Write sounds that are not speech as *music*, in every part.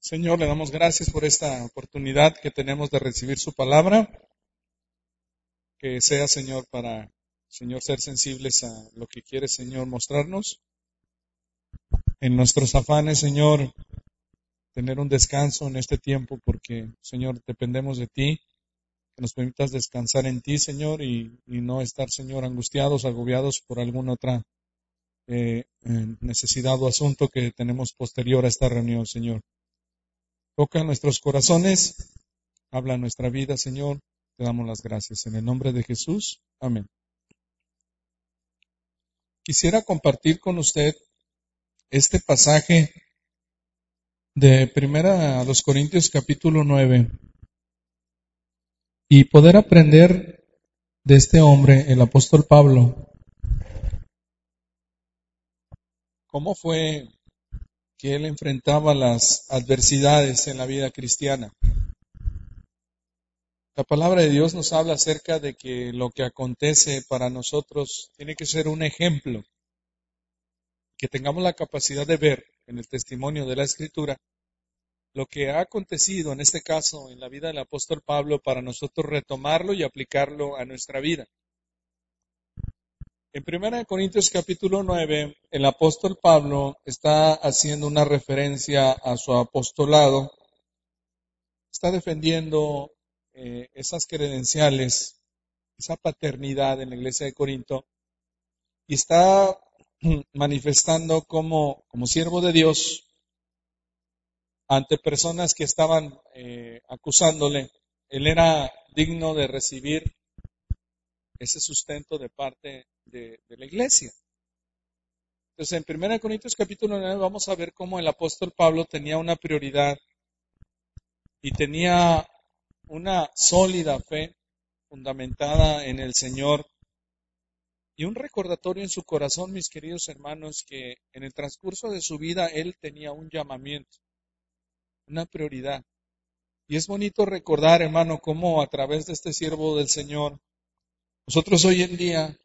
Señor, le damos gracias por esta oportunidad que tenemos de recibir su palabra. Que sea, Señor, para, Señor, ser sensibles a lo que quiere, Señor, mostrarnos. En nuestros afanes, Señor, tener un descanso en este tiempo porque, Señor, dependemos de ti. Que nos permitas descansar en ti, Señor, y, no estar, Señor, angustiados, agobiados por alguna otra eh, necesidad o asunto que tenemos posterior a esta reunión, Señor. Toca nuestros corazones, habla nuestra vida, Señor. Te damos las gracias. En el nombre de Jesús. Amén. Quisiera compartir con usted este pasaje de Primera a los Corintios capítulo 9 y poder aprender de este hombre, el apóstol Pablo, cómo fue que él enfrentaba las adversidades en la vida cristiana. La palabra de Dios nos habla acerca de que lo que acontece para nosotros tiene que ser un ejemplo, que tengamos la capacidad de ver en el testimonio de la Escritura lo que ha acontecido en este caso en la vida del apóstol Pablo para nosotros retomarlo y aplicarlo a nuestra vida. En 1 Corintios capítulo 9, el apóstol Pablo está haciendo una referencia a su apostolado, está defendiendo eh, esas credenciales, esa paternidad en la iglesia de Corinto, y está *clears throat* manifestando como, como siervo de Dios ante personas que estaban eh, acusándole. Él era digno de recibir ese sustento de parte de, la iglesia. Entonces, en 1 Corintios capítulo 9 vamos a ver cómo el apóstol Pablo tenía una prioridad y tenía una sólida fe fundamentada en el Señor y un recordatorio en su corazón, mis queridos hermanos, que en el transcurso de su vida él tenía un llamamiento, una prioridad. Y es bonito recordar, hermano, cómo a través de este siervo del Señor, nosotros hoy en día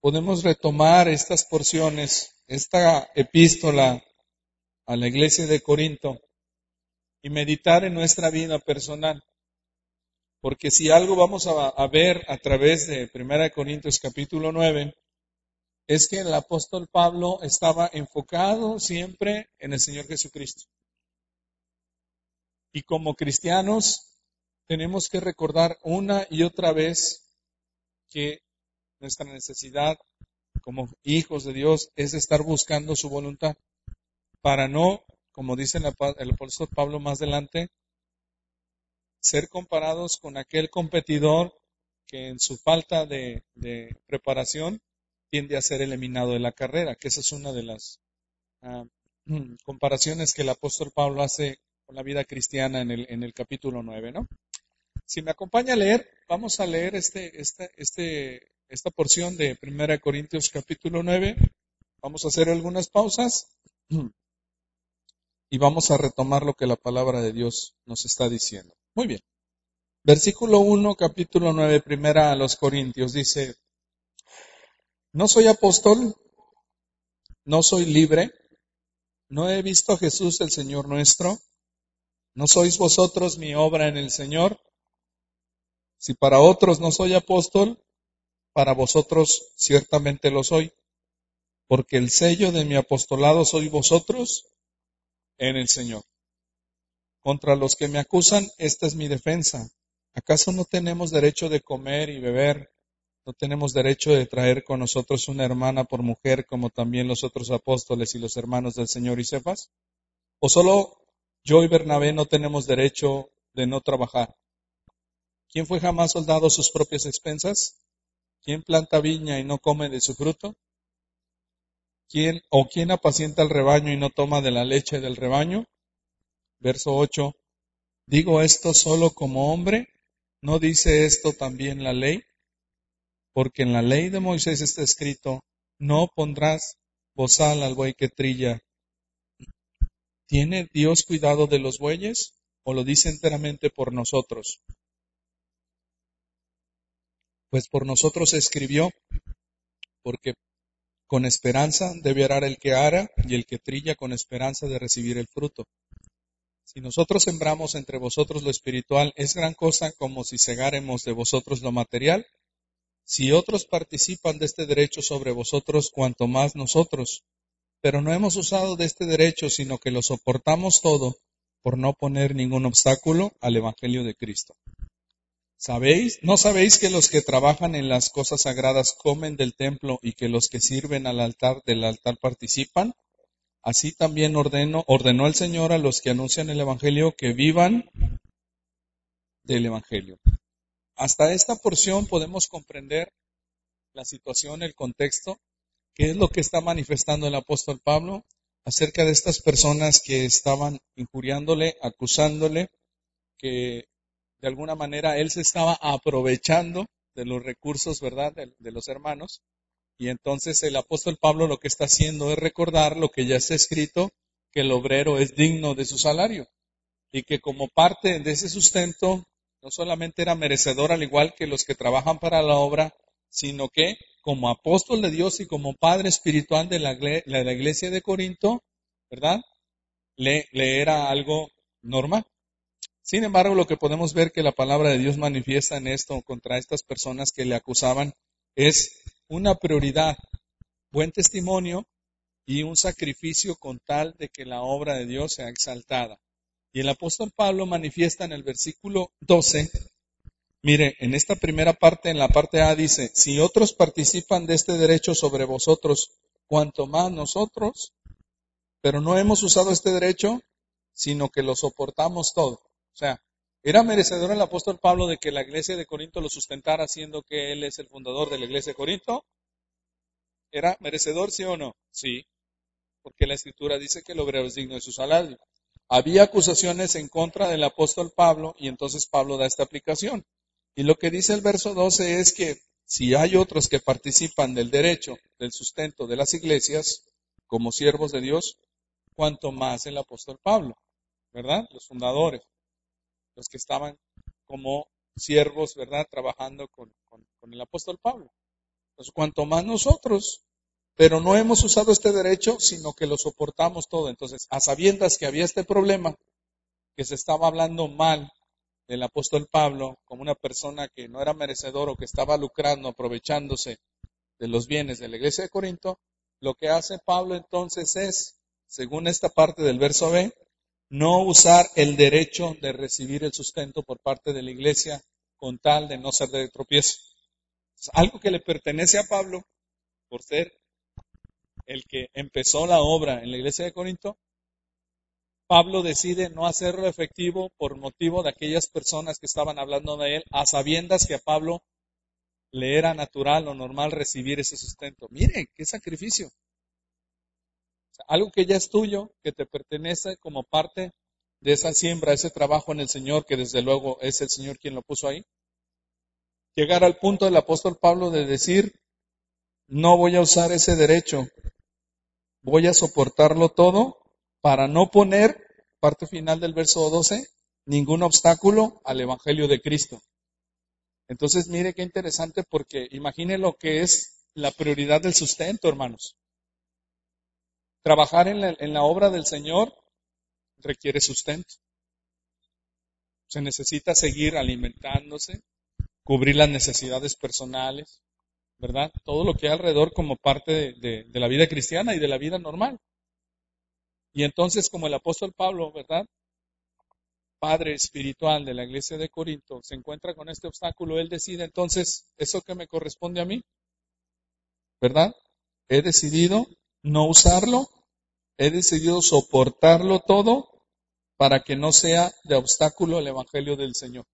podemos retomar estas porciones, esta epístola a la iglesia de Corinto y meditar en nuestra vida personal. Porque si algo vamos a, ver a través de 1 Corintios capítulo 9, es que el apóstol Pablo estaba enfocado siempre en el Señor Jesucristo. Y como cristianos tenemos que recordar una y otra vez que nuestra necesidad como hijos de Dios es estar buscando su voluntad para no, como dice el apóstol Pablo más adelante, ser comparados con aquel competidor que en su falta de, preparación tiende a ser eliminado de la carrera, que esa es una de las ah, *clears throat* comparaciones que el apóstol Pablo hace con la vida cristiana en el, en el capítulo 9, ¿no? Si me acompaña a leer, vamos a leer este, este, este esta porción de 1 Corintios capítulo 9. Vamos a hacer algunas pausas *clears throat* y vamos a retomar lo que la palabra de Dios nos está diciendo. Muy bien. Versículo 1, capítulo 9, primera a los Corintios, dice, no soy apóstol, no soy libre, no he visto a Jesús el Señor nuestro, no sois vosotros mi obra en el Señor. Si para otros no soy apóstol, para vosotros ciertamente lo soy, porque el sello de mi apostolado soy vosotros en el Señor. Contra los que me acusan, esta es mi defensa. ¿Acaso no tenemos derecho de comer y beber? ¿No tenemos derecho de traer con nosotros una hermana por mujer como también los otros apóstoles y los hermanos del Señor y Cefas? ¿O solo yo y Bernabé no tenemos derecho de no trabajar? ¿Quién fue jamás soldado a sus propias expensas? ¿Quién planta viña y no come de su fruto? ¿Quién o quién apacienta el rebaño y no toma de la leche del rebaño? Verso 8. Digo esto solo como hombre, ¿no dice esto también la ley? Porque en la ley de Moisés está escrito, no pondrás bozal al buey que trilla. ¿Tiene Dios cuidado de los bueyes o lo dice enteramente por nosotros? Pues por nosotros escribió, porque con esperanza debe arar el que ara y el que trilla con esperanza de recibir el fruto. Si nosotros sembramos entre vosotros lo espiritual, ¿es gran cosa como si cegáremos de vosotros lo material? Si otros participan de este derecho sobre vosotros, cuanto más nosotros. Pero no hemos usado de este derecho, sino que lo soportamos todo por no poner ningún obstáculo al Evangelio de Cristo. ¿Sabéis? ¿No sabéis que los que trabajan en las cosas sagradas comen del templo y que los que sirven al altar del altar participan? Así también ordenó el Señor a los que anuncian el Evangelio que vivan del Evangelio. Hasta esta porción podemos comprender la situación, el contexto, qué es lo que está manifestando el apóstol Pablo acerca de estas personas que estaban injuriándole, acusándole, que de alguna manera él se estaba aprovechando de los recursos, ¿verdad?, de los hermanos y entonces el apóstol Pablo lo que está haciendo es recordar lo que ya está escrito, que el obrero es digno de su salario y que como parte de ese sustento no solamente era merecedor al igual que los que trabajan para la obra, sino que como apóstol de Dios y como padre espiritual de la, iglesia de Corinto, ¿verdad? Le, le era algo normal. Sin embargo, lo que podemos ver que la palabra de Dios manifiesta en esto contra estas personas que le acusaban es una prioridad, buen testimonio y un sacrificio con tal de que la obra de Dios sea exaltada. Y el apóstol Pablo manifiesta en el versículo 12, mire, en esta primera parte, en la parte A dice, si otros participan de este derecho sobre vosotros, cuanto más nosotros, pero no hemos usado este derecho, sino que lo soportamos todo. O sea, ¿Era merecedor el apóstol Pablo de que la iglesia de Corinto lo sustentara, siendo que él es el fundador de la iglesia de Corinto? ¿Era merecedor, sí o no? Sí, porque la escritura dice que el obrero es digno de su salario. Había acusaciones en contra del apóstol Pablo y entonces Pablo da esta aplicación. Y lo que dice el verso 12 es que si hay otros que participan del derecho, del sustento de las iglesias, como siervos de Dios, cuanto más el apóstol Pablo, ¿verdad? Los fundadores los que estaban como siervos, ¿verdad? Trabajando con, el apóstol Pablo. Pues cuanto más nosotros, pero no hemos usado este derecho, sino que lo soportamos todo. Entonces, a sabiendas que había este problema, que se estaba hablando mal del apóstol Pablo como una persona que no era merecedor o que estaba lucrando, aprovechándose de los bienes de la iglesia de Corinto, lo que hace Pablo entonces es, según esta parte del verso B, no usar el derecho de recibir el sustento por parte de la iglesia con tal de no ser de tropiezo. algo que le pertenece a Pablo por ser el que empezó la obra en la iglesia de Corinto. Pablo decide no hacerlo efectivo por motivo de aquellas personas que estaban hablando de él, a sabiendas que a Pablo le era natural o normal recibir ese sustento. Miren, qué sacrificio algo que ya es tuyo, que te pertenece como parte de esa siembra, ese trabajo en el Señor, que desde luego es el Señor quien lo puso ahí. Llegar al punto del apóstol Pablo de decir, no voy a usar ese derecho, voy a soportarlo todo para no poner, parte final del verso 12, ningún obstáculo al Evangelio de Cristo. Entonces, mire qué interesante porque imagine lo que es la prioridad del sustento, hermanos. Trabajar en la, obra del Señor requiere sustento. Se necesita seguir alimentándose, cubrir las necesidades personales, ¿verdad? Todo lo que hay alrededor como parte de, de, la vida cristiana y de la vida normal. Y entonces, como el apóstol Pablo, ¿verdad? Padre espiritual de la iglesia de Corinto, se encuentra con este obstáculo, él decide entonces, ¿eso que me corresponde a mí? ¿Verdad? He decidido no usarlo He decidido soportarlo todo para que no sea de obstáculo el Evangelio del Señor.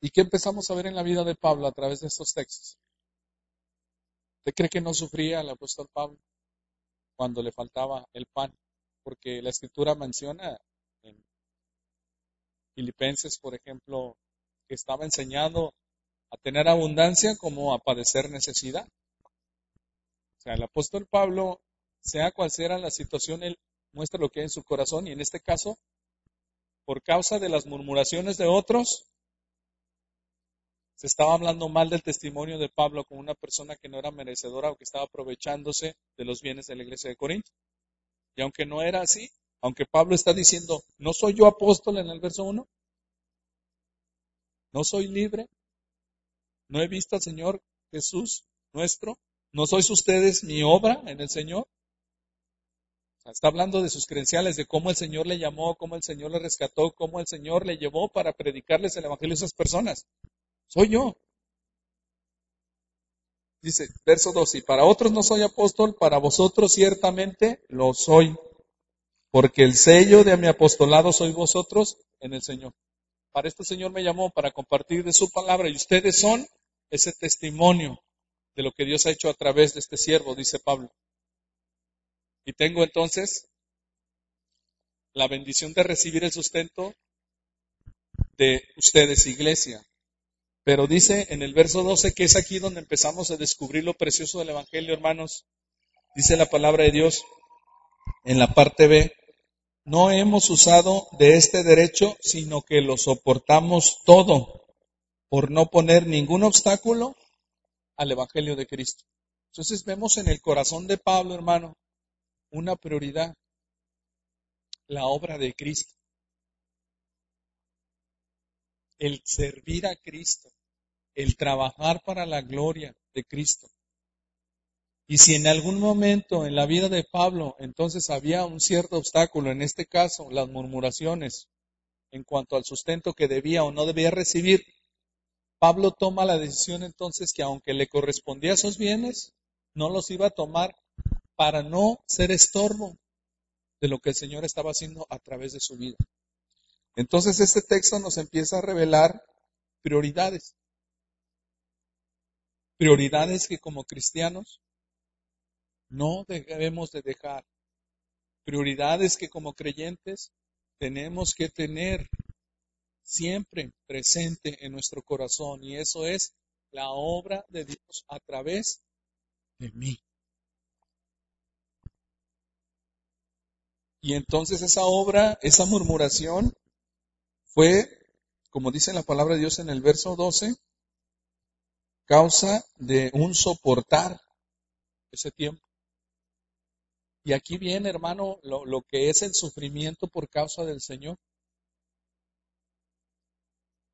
¿Y qué empezamos a ver en la vida de Pablo a través de estos textos? ¿Usted cree que no sufría el apóstol Pablo cuando le faltaba el pan? Porque la escritura menciona en Filipenses, por ejemplo, que estaba enseñado a tener abundancia como a padecer necesidad. O sea, el apóstol Pablo, sea cual sea la situación, él muestra lo que hay en su corazón y en este caso, por causa de las murmuraciones de otros, se estaba hablando mal del testimonio de Pablo como una persona que no era merecedora o que estaba aprovechándose de los bienes de la iglesia de Corinto. Y aunque no era así, aunque Pablo está diciendo, ¿no soy yo apóstol en el verso 1? ¿No soy libre? ¿No he visto al Señor Jesús nuestro? ¿No sois ustedes mi obra en el Señor? está hablando de sus credenciales, de cómo el Señor le llamó, cómo el Señor le rescató, cómo el Señor le llevó para predicarles el Evangelio a esas personas. Soy yo. Dice, verso 2, y para otros no soy apóstol, para vosotros ciertamente lo soy, porque el sello de mi apostolado sois vosotros en el Señor. Para esto el Señor me llamó, para compartir de su palabra, y ustedes son ese testimonio de lo que Dios ha hecho a través de este siervo, dice Pablo. Y tengo entonces la bendición de recibir el sustento de ustedes, iglesia. Pero dice en el verso 12 que es aquí donde empezamos a descubrir lo precioso del Evangelio, hermanos. Dice la palabra de Dios en la parte B, no hemos usado de este derecho, sino que lo soportamos todo por no poner ningún obstáculo al Evangelio de Cristo. Entonces vemos en el corazón de Pablo, hermano, una prioridad, la obra de Cristo. El servir a Cristo, el trabajar para la gloria de Cristo. Y si en algún momento en la vida de Pablo entonces había un cierto obstáculo, en este caso las murmuraciones en cuanto al sustento que debía o no debía recibir, Pablo toma la decisión entonces que aunque le correspondía esos bienes, no los iba a tomar para no ser estorbo de lo que el Señor estaba haciendo a través de su vida. Entonces este texto nos empieza a revelar prioridades. Prioridades que como cristianos no debemos de dejar. Prioridades que como creyentes tenemos que tener siempre presente en nuestro corazón y eso es la obra de Dios a través de mí. Y entonces esa obra, esa murmuración, fue, como dice la palabra de Dios en el verso 12, causa de un soportar ese tiempo. Y aquí viene, hermano, lo, lo que es el sufrimiento por causa del Señor,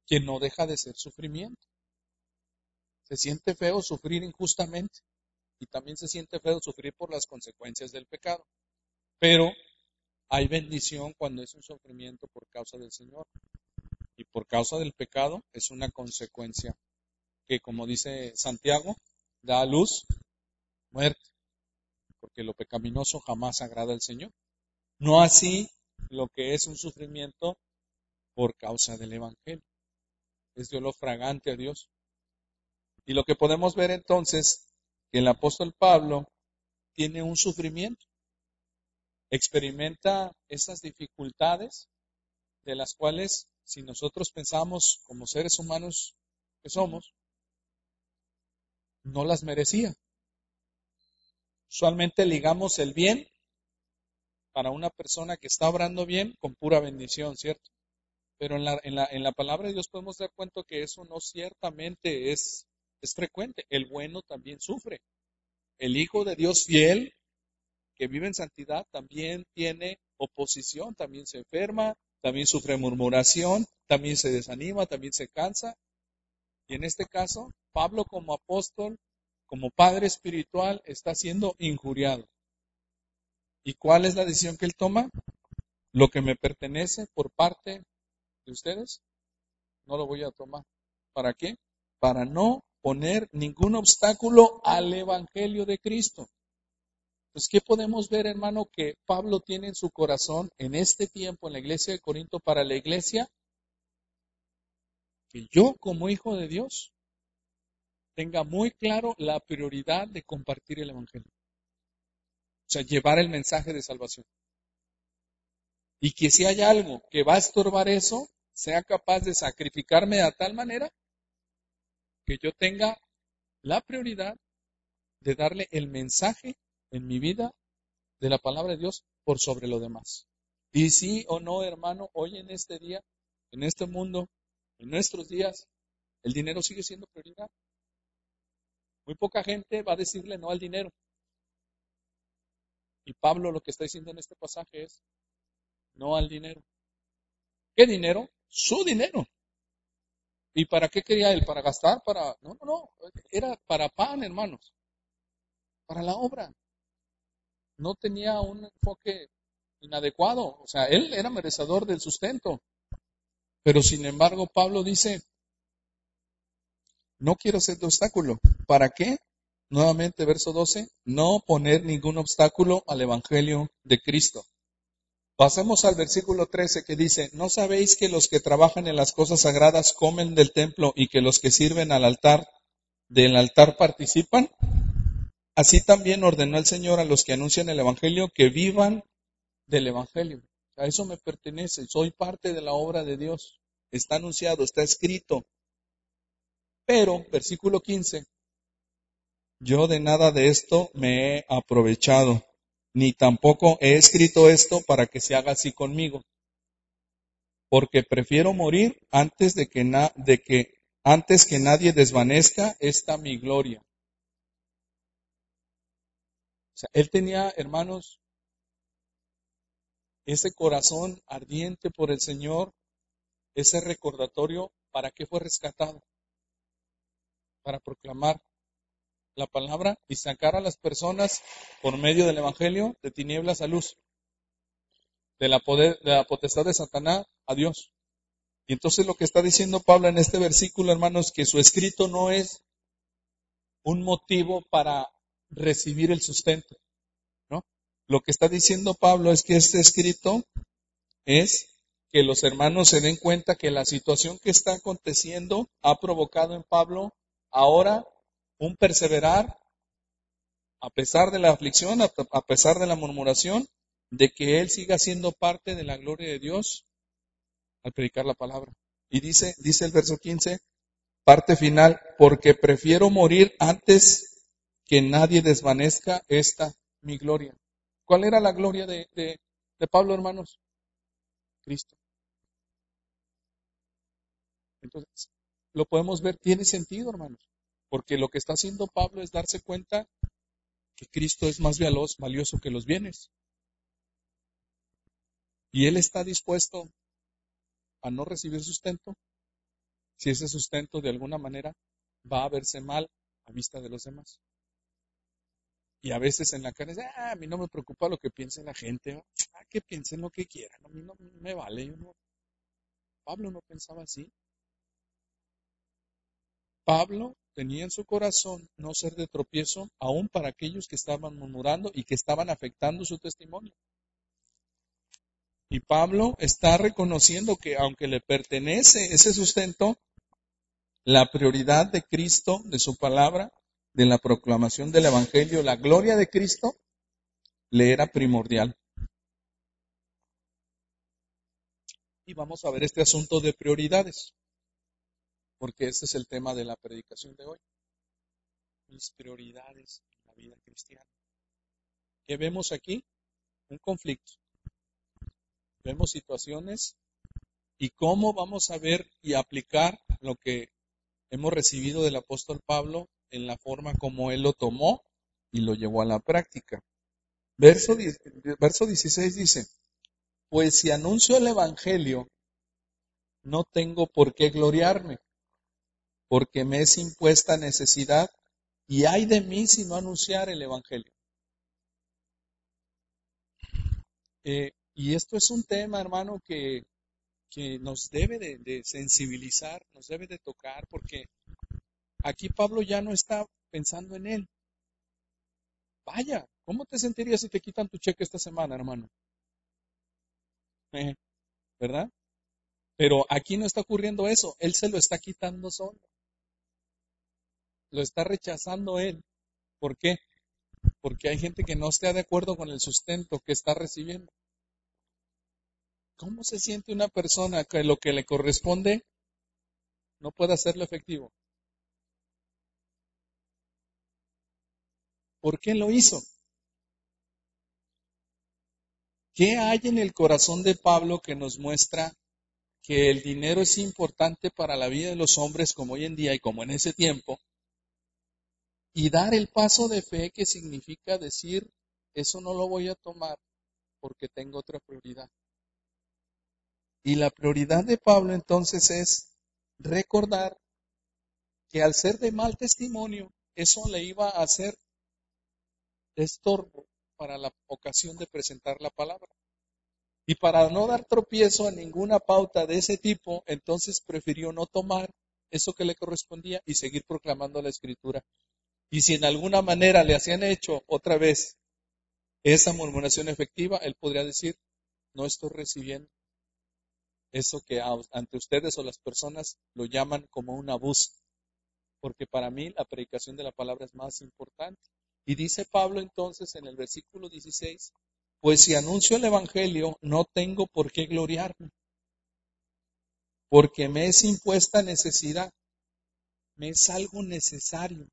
que no deja de ser sufrimiento. Se siente feo sufrir injustamente y también se siente feo sufrir por las consecuencias del pecado. Pero hay bendición cuando es un sufrimiento por causa del Señor. Y por causa del pecado es una consecuencia que, como dice Santiago, da a luz muerte. Porque lo pecaminoso jamás agrada al Señor. No así lo que es un sufrimiento por causa del Evangelio. Es Dios lo fragante a Dios. Y lo que podemos ver entonces, que el apóstol Pablo tiene un sufrimiento experimenta esas dificultades de las cuales si nosotros pensamos como seres humanos que somos, no las merecía. Usualmente ligamos el bien para una persona que está obrando bien con pura bendición, ¿cierto? Pero en la, en la, en la palabra de Dios podemos dar cuenta que eso no ciertamente es, es frecuente. El bueno también sufre. El Hijo de Dios fiel que vive en santidad también tiene oposición, también se enferma, también sufre murmuración, también se desanima, también se cansa. Y en este caso, Pablo como apóstol, como padre espiritual, está siendo injuriado. ¿Y cuál es la decisión que él toma? Lo que me pertenece por parte de ustedes, no lo voy a tomar. ¿Para qué? Para no poner ningún obstáculo al Evangelio de Cristo. Pues, ¿qué podemos ver, hermano, que Pablo tiene en su corazón en este tiempo en la iglesia de Corinto para la iglesia? Que yo, como hijo de Dios, tenga muy claro la prioridad de compartir el Evangelio. O sea, llevar el mensaje de salvación. Y que si hay algo que va a estorbar eso, sea capaz de sacrificarme de tal manera que yo tenga la prioridad de darle el mensaje en mi vida de la palabra de Dios por sobre lo demás. Y sí o no, hermano, hoy en este día, en este mundo, en nuestros días, el dinero sigue siendo prioridad. Muy poca gente va a decirle no al dinero. Y Pablo lo que está diciendo en este pasaje es, no al dinero. ¿Qué dinero? Su dinero. ¿Y para qué quería él? ¿Para gastar? Para... No, no, no. Era para pan, hermanos. Para la obra. No tenía un enfoque inadecuado. O sea, él era merecedor del sustento. Pero sin embargo, Pablo dice, no quiero ser de obstáculo. ¿Para qué? Nuevamente, verso 12, no poner ningún obstáculo al Evangelio de Cristo. Pasemos al versículo 13 que dice, ¿no sabéis que los que trabajan en las cosas sagradas comen del templo y que los que sirven al altar del altar participan? Así también ordenó el Señor a los que anuncian el Evangelio que vivan del Evangelio. A eso me pertenece, soy parte de la obra de Dios. Está anunciado, está escrito. Pero, versículo 15, yo de nada de esto me he aprovechado, ni tampoco he escrito esto para que se haga así conmigo, porque prefiero morir antes de que, de que antes que nadie desvanezca esta mi gloria. O sea, él tenía, hermanos, ese corazón ardiente por el Señor, ese recordatorio, ¿para qué fue rescatado? Para proclamar la palabra y sacar a las personas por medio del Evangelio de tinieblas a luz, de la, poder, de la potestad de Satanás a Dios. Y entonces lo que está diciendo Pablo en este versículo, hermanos, que su escrito no es un motivo para recibir el sustento. ¿no? Lo que está diciendo Pablo es que este escrito es que los hermanos se den cuenta que la situación que está aconteciendo ha provocado en Pablo ahora un perseverar a pesar de la aflicción, a pesar de la murmuración, de que él siga siendo parte de la gloria de Dios al predicar la palabra. Y dice, dice el verso 15, parte final, porque prefiero morir antes que nadie desvanezca esta mi gloria. ¿Cuál era la gloria de, de, de Pablo, hermanos? Cristo. Entonces, lo podemos ver, tiene sentido, hermanos. Porque lo que está haciendo Pablo es darse cuenta que Cristo es más valioso que los bienes. Y él está dispuesto a no recibir sustento si ese sustento de alguna manera va a verse mal a vista de los demás. Y a veces en la cara ah, a mí no me preocupa lo que piense la gente, ah, que piensen lo que quieran, a mí no me vale. Yo no. Pablo no pensaba así. Pablo tenía en su corazón no ser de tropiezo aún para aquellos que estaban murmurando y que estaban afectando su testimonio. Y Pablo está reconociendo que aunque le pertenece ese sustento, la prioridad de Cristo, de su palabra, de la proclamación del Evangelio, la gloria de Cristo, le era primordial. Y vamos a ver este asunto de prioridades porque ese es el tema de la predicación de hoy. Mis prioridades en la vida cristiana. ¿Qué vemos aquí? Un conflicto. Vemos situaciones y cómo vamos a ver y aplicar lo que hemos recibido del apóstol Pablo en la forma como él lo tomó y lo llevó a la práctica. Verso, verso 16 dice, pues si anuncio el Evangelio, no tengo por qué gloriarme, porque me es impuesta necesidad y hay de mí si no anunciar el Evangelio. Eh, y esto es un tema, hermano, que, que nos debe de, de, sensibilizar, nos debe de tocar, porque aquí Pablo ya no está pensando en él. Vaya, ¿cómo te sentirías si te quitan tu cheque esta semana, hermano? Eh, ¿Verdad? Pero aquí no está ocurriendo eso, él se lo está quitando solo lo está rechazando él. ¿Por qué? Porque hay gente que no está de acuerdo con el sustento que está recibiendo. ¿Cómo se siente una persona que lo que le corresponde no puede hacerlo efectivo? ¿Por qué lo hizo? ¿Qué hay en el corazón de Pablo que nos muestra que el dinero es importante para la vida de los hombres como hoy en día y como en ese tiempo? Y dar el paso de fe que significa decir, eso no lo voy a tomar porque tengo otra prioridad. Y la prioridad de Pablo entonces es recordar que al ser de mal testimonio, eso le iba a hacer estorbo para la ocasión de presentar la palabra. Y para no dar tropiezo a ninguna pauta de ese tipo, entonces prefirió no tomar eso que le correspondía y seguir proclamando la escritura. Y si en alguna manera le hacían hecho otra vez esa murmuración efectiva, él podría decir, no estoy recibiendo eso que ante ustedes o las personas lo llaman como un abuso, porque para mí la predicación de la palabra es más importante. Y dice Pablo entonces en el versículo 16, pues si anuncio el Evangelio no tengo por qué gloriarme, porque me es impuesta necesidad, me es algo necesario.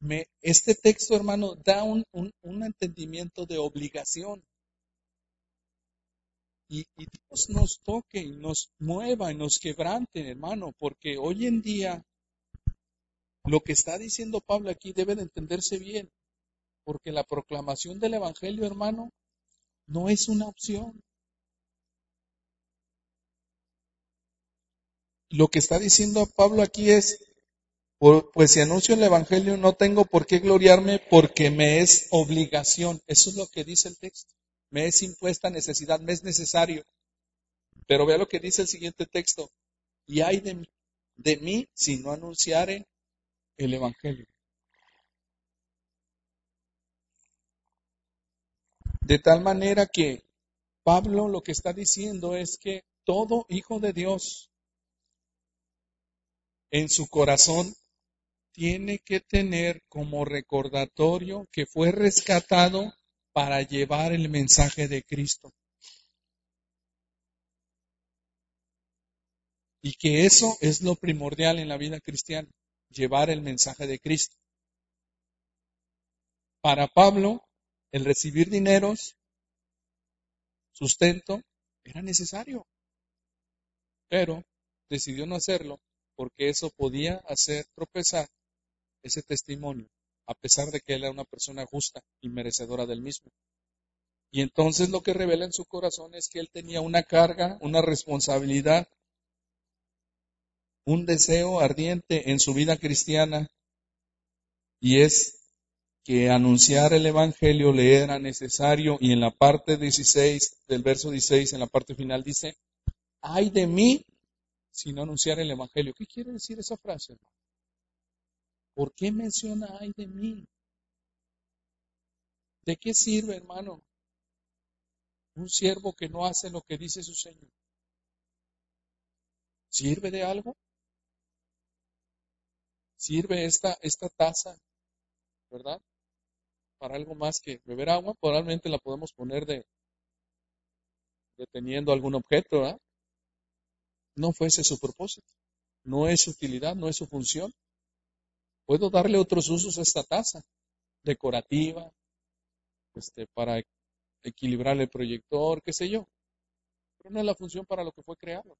Me, este texto, hermano, da un, un entendimiento de obligación. Y, Dios nos toque y nos mueva y nos quebrante, hermano, porque hoy en día lo que está diciendo Pablo aquí debe de entenderse bien, porque la proclamación del Evangelio, hermano, no es una opción. Lo que está diciendo Pablo aquí es, pues si anuncio el Evangelio no tengo por qué gloriarme porque me es obligación. Eso es lo que dice el texto me es impuesta necesidad, me es necesario. Pero vea lo que dice el siguiente texto. Y hay de mí, de mí si no anunciare el Evangelio. De tal manera que Pablo lo que está diciendo es que todo hijo de Dios en su corazón tiene que tener como recordatorio que fue rescatado para llevar el mensaje de Cristo. Y que eso es lo primordial en la vida cristiana, llevar el mensaje de Cristo. Para Pablo, el recibir dineros, sustento, era necesario. Pero decidió no hacerlo porque eso podía hacer tropezar ese testimonio a pesar de que él era una persona justa y merecedora del mismo. Y entonces lo que revela en su corazón es que él tenía una carga, una responsabilidad, un deseo ardiente en su vida cristiana, y es que anunciar el Evangelio le era necesario, y en la parte 16 del verso 16, en la parte final dice, ay de mí si no anunciar el Evangelio. ¿Qué quiere decir esa frase? ¿Por qué menciona ay de mí? ¿De qué sirve, hermano? Un siervo que no hace lo que dice su Señor. ¿Sirve de algo? ¿Sirve esta, esta taza, verdad? Para algo más que beber agua, probablemente la podemos poner de deteniendo algún objeto, ¿verdad? No fuese su propósito, no es su utilidad, no es su función. Puedo darle otros usos a esta taza, decorativa, este, para equilibrar el proyector, qué sé yo. Pero no es la función para lo que fue creado.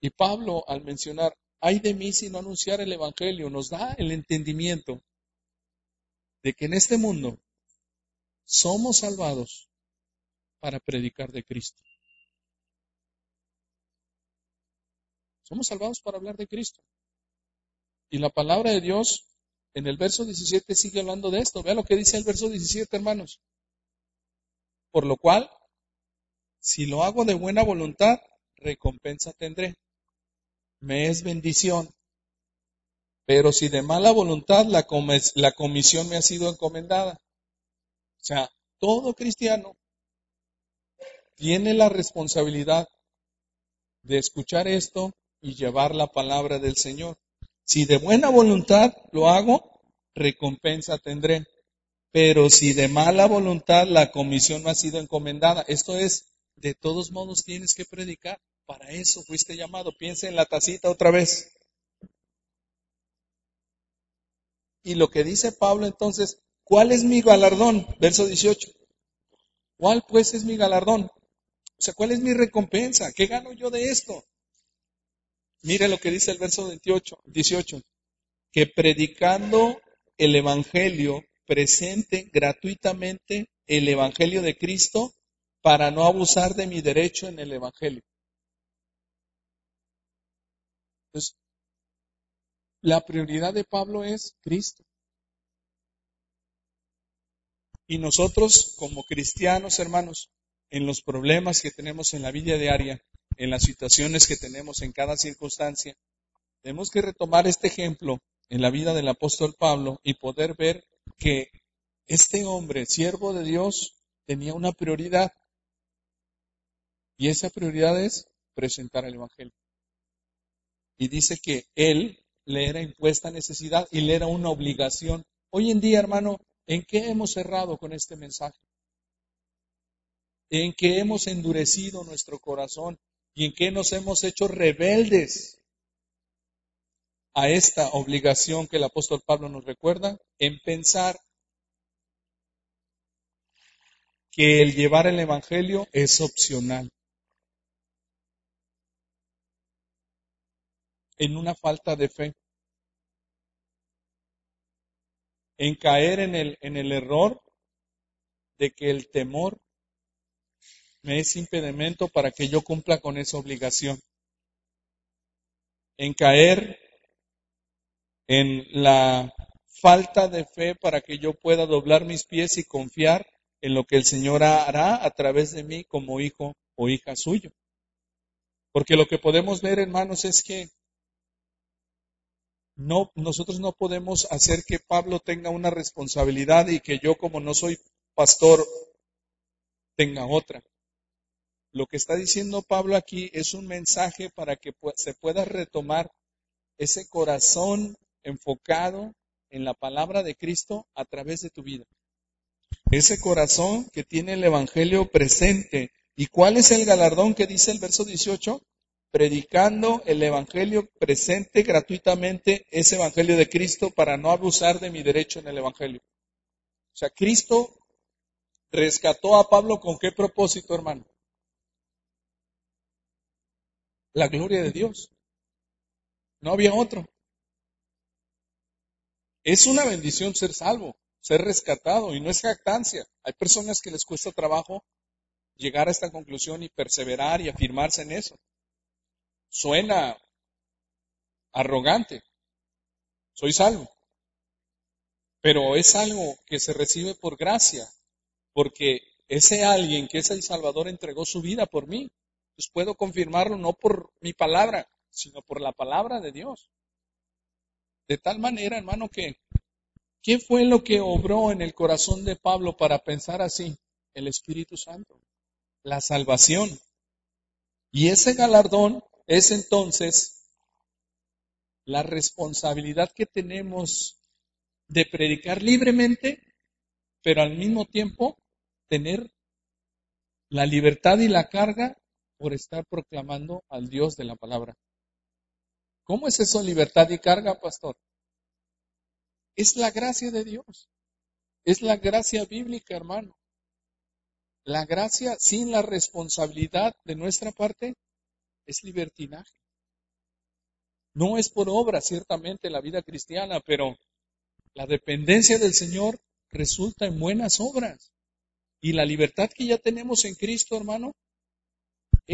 Y Pablo, al mencionar, hay de mí si no anunciar el Evangelio, nos da el entendimiento de que en este mundo somos salvados para predicar de Cristo. Somos salvados para hablar de Cristo. Y la palabra de Dios en el verso 17 sigue hablando de esto. Vea lo que dice el verso 17, hermanos. Por lo cual, si lo hago de buena voluntad, recompensa tendré. Me es bendición. Pero si de mala voluntad, la, la comisión me ha sido encomendada. O sea, todo cristiano tiene la responsabilidad de escuchar esto y llevar la palabra del Señor. Si de buena voluntad lo hago, recompensa tendré. Pero si de mala voluntad la comisión no ha sido encomendada, esto es, de todos modos tienes que predicar. Para eso fuiste llamado. Piensa en la tacita otra vez. Y lo que dice Pablo entonces, ¿cuál es mi galardón? Verso 18. ¿Cuál pues es mi galardón? O sea, ¿cuál es mi recompensa? ¿Qué gano yo de esto? Mire lo que dice el verso 28, 18, que predicando el Evangelio presente gratuitamente el Evangelio de Cristo para no abusar de mi derecho en el Evangelio. Entonces, la prioridad de Pablo es Cristo. Y nosotros, como cristianos, hermanos, en los problemas que tenemos en la vida diaria, en las situaciones que tenemos en cada circunstancia, tenemos que retomar este ejemplo en la vida del apóstol Pablo y poder ver que este hombre, siervo de Dios, tenía una prioridad. Y esa prioridad es presentar el Evangelio. Y dice que él le era impuesta necesidad y le era una obligación. Hoy en día, hermano, ¿en qué hemos errado con este mensaje? ¿En qué hemos endurecido nuestro corazón? ¿Y en qué nos hemos hecho rebeldes a esta obligación que el apóstol Pablo nos recuerda? En pensar que el llevar el Evangelio es opcional. En una falta de fe. En caer en el, en el error de que el temor me es impedimento para que yo cumpla con esa obligación. En caer en la falta de fe para que yo pueda doblar mis pies y confiar en lo que el Señor hará a través de mí como hijo o hija suyo. Porque lo que podemos ver, hermanos, es que no, nosotros no podemos hacer que Pablo tenga una responsabilidad y que yo, como no soy pastor, tenga otra. Lo que está diciendo Pablo aquí es un mensaje para que se pueda retomar ese corazón enfocado en la palabra de Cristo a través de tu vida. Ese corazón que tiene el Evangelio presente. ¿Y cuál es el galardón que dice el verso 18? Predicando el Evangelio presente gratuitamente, ese Evangelio de Cristo, para no abusar de mi derecho en el Evangelio. O sea, Cristo rescató a Pablo con qué propósito, hermano? La gloria de Dios. No había otro. Es una bendición ser salvo ser rescatado y no es jactancia. Hay personas que les cuesta trabajo llegar a esta conclusión y perseverar y afirmarse en eso. Suena arrogante. Soy salvo. Pero es algo que se recibe por gracia, porque ese alguien que es el Salvador entregó su vida por mí. Puedo confirmarlo no por mi palabra, sino por la palabra de Dios. De tal manera, hermano, que ¿Qué fue lo que obró en el corazón de Pablo para pensar así? El Espíritu Santo, la salvación. Y ese galardón es entonces la responsabilidad que tenemos de predicar libremente, pero al mismo tiempo tener la libertad y la carga por estar proclamando al Dios de la palabra. ¿Cómo es eso, libertad y carga, pastor? Es la gracia de Dios. Es la gracia bíblica, hermano. La gracia sin la responsabilidad de nuestra parte es libertinaje. No es por obra, ciertamente, la vida cristiana, pero la dependencia del Señor resulta en buenas obras. Y la libertad que ya tenemos en Cristo, hermano,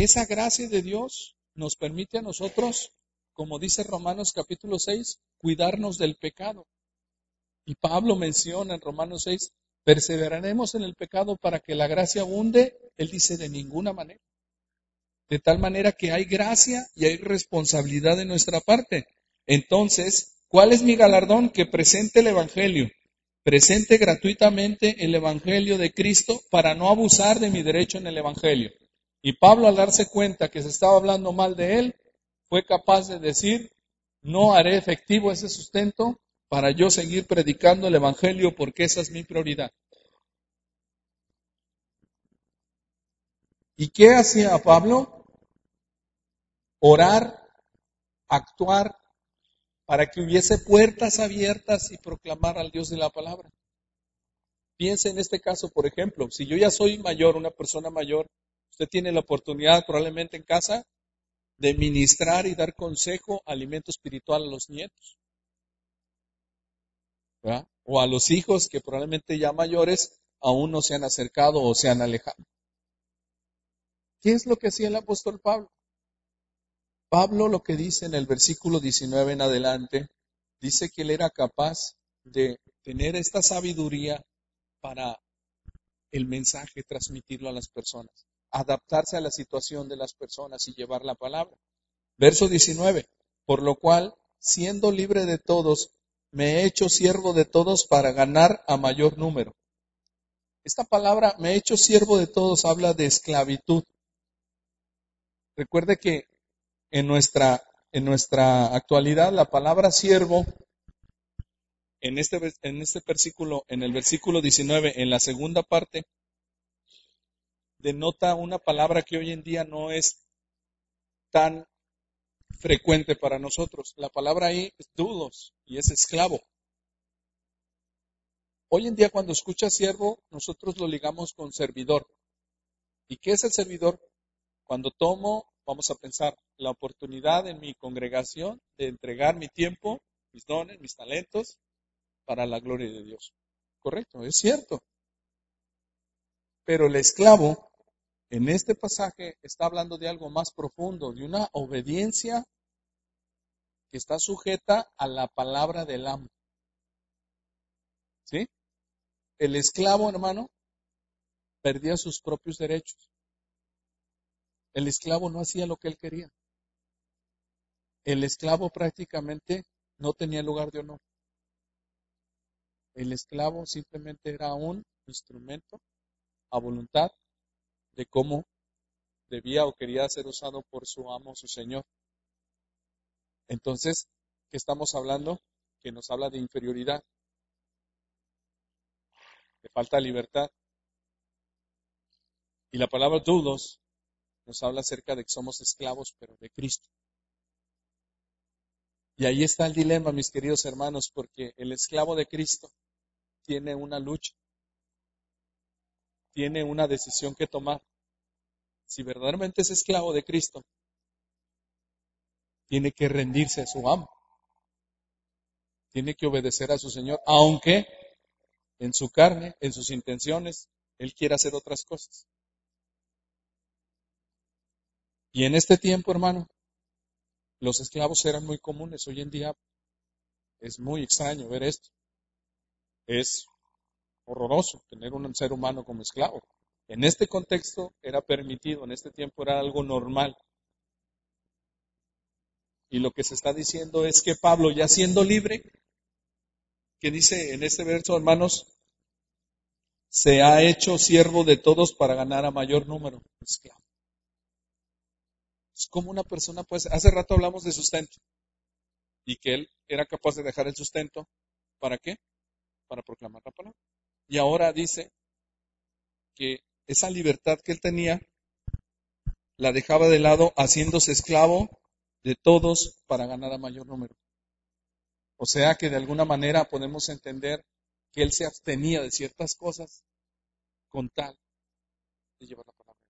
esa gracia de Dios nos permite a nosotros, como dice Romanos capítulo 6, cuidarnos del pecado. Y Pablo menciona en Romanos 6, perseveraremos en el pecado para que la gracia abunde. Él dice de ninguna manera. De tal manera que hay gracia y hay responsabilidad de nuestra parte. Entonces, ¿cuál es mi galardón? Que presente el Evangelio. Presente gratuitamente el Evangelio de Cristo para no abusar de mi derecho en el Evangelio. Y Pablo al darse cuenta que se estaba hablando mal de él, fue capaz de decir, no haré efectivo ese sustento para yo seguir predicando el Evangelio porque esa es mi prioridad. ¿Y qué hacía Pablo? Orar, actuar para que hubiese puertas abiertas y proclamar al Dios de la palabra. Piense en este caso, por ejemplo, si yo ya soy mayor, una persona mayor, usted tiene la oportunidad probablemente en casa de ministrar y dar consejo, alimento espiritual a los nietos. o a los hijos que probablemente ya mayores aún no se han acercado o se han alejado. ¿Qué es lo que hacía el apóstol Pablo? Pablo lo que dice en el versículo 19 en adelante, dice que él era capaz de tener esta sabiduría para el mensaje, transmitirlo a las personas, adaptarse a la situación de las personas y llevar la palabra. Verso 19, por lo cual, siendo libre de todos, me he hecho siervo de todos para ganar a mayor número. Esta palabra, me he hecho siervo de todos, habla de esclavitud. Recuerde que en nuestra, en nuestra actualidad la palabra siervo, en este, en este versículo, en el versículo 19, en la segunda parte, denota una palabra que hoy en día no es tan frecuente para nosotros. La palabra ahí es dudos y es esclavo. Hoy en día cuando escucha siervo, nosotros lo ligamos con servidor. ¿Y qué es el servidor? Cuando tomo, vamos a pensar, la oportunidad en mi congregación de entregar mi tiempo, mis dones, mis talentos, para la gloria de Dios. Correcto, es cierto. Pero el esclavo, en este pasaje, está hablando de algo más profundo, de una obediencia que está sujeta a la palabra del amo. ¿Sí? El esclavo, hermano, perdía sus propios derechos. El esclavo no hacía lo que él quería. El esclavo prácticamente no tenía lugar de honor. El esclavo simplemente era un instrumento a voluntad de cómo debía o quería ser usado por su amo, su señor. Entonces, ¿qué estamos hablando? Que nos habla de inferioridad, de falta de libertad. Y la palabra dudos nos habla acerca de que somos esclavos, pero de Cristo. Y ahí está el dilema, mis queridos hermanos, porque el esclavo de Cristo tiene una lucha, tiene una decisión que tomar. Si verdaderamente es esclavo de Cristo, tiene que rendirse a su amo, tiene que obedecer a su Señor, aunque en su carne, en sus intenciones, él quiera hacer otras cosas. Y en este tiempo, hermano, los esclavos eran muy comunes. Hoy en día es muy extraño ver esto. Es horroroso tener un ser humano como esclavo. En este contexto era permitido, en este tiempo era algo normal. Y lo que se está diciendo es que Pablo, ya siendo libre, que dice en este verso, hermanos, se ha hecho siervo de todos para ganar a mayor número de. Es como una persona puede Hace rato hablamos de sustento y que él era capaz de dejar el sustento. ¿Para qué? Para proclamar la palabra. Y ahora dice que esa libertad que él tenía la dejaba de lado haciéndose esclavo de todos para ganar a mayor número. O sea que de alguna manera podemos entender que él se abstenía de ciertas cosas con tal de llevar la palabra.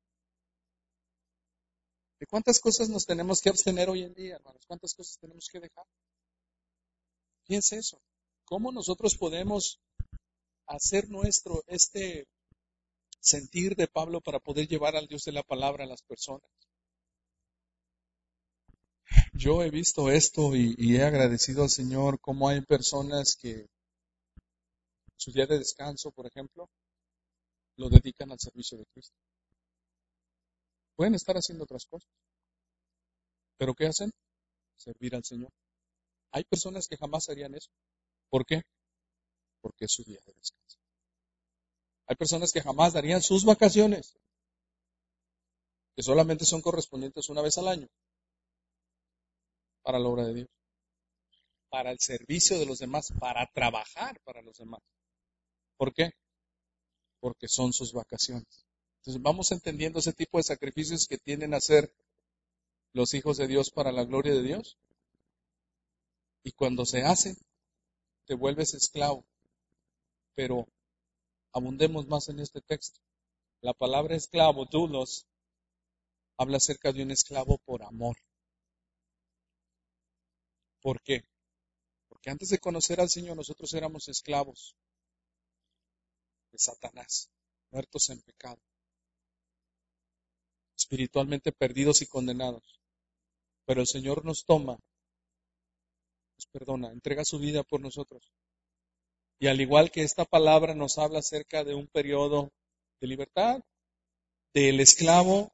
¿De cuántas cosas nos tenemos que abstener hoy en día, hermanos? ¿Cuántas cosas tenemos que dejar? Piense eso. ¿Cómo nosotros podemos hacer nuestro este sentir de Pablo para poder llevar al Dios de la palabra a las personas? Yo he visto esto y, y he agradecido al Señor cómo hay personas que su día de descanso, por ejemplo, lo dedican al servicio de Cristo. Pueden estar haciendo otras cosas. ¿Pero qué hacen? Servir al Señor. Hay personas que jamás harían eso. ¿Por qué? Porque es su día de descanso. Hay personas que jamás darían sus vacaciones, que solamente son correspondientes una vez al año, para la obra de Dios, para el servicio de los demás, para trabajar para los demás. ¿Por qué? Porque son sus vacaciones. Entonces vamos entendiendo ese tipo de sacrificios que tienden a ser los hijos de Dios para la gloria de Dios. Y cuando se hace, te vuelves esclavo. Pero abundemos más en este texto. La palabra esclavo, dulos, habla acerca de un esclavo por amor. ¿Por qué? Que antes de conocer al Señor nosotros éramos esclavos de Satanás, muertos en pecado, espiritualmente perdidos y condenados. Pero el Señor nos toma, nos perdona, entrega su vida por nosotros. Y al igual que esta palabra nos habla acerca de un periodo de libertad, del esclavo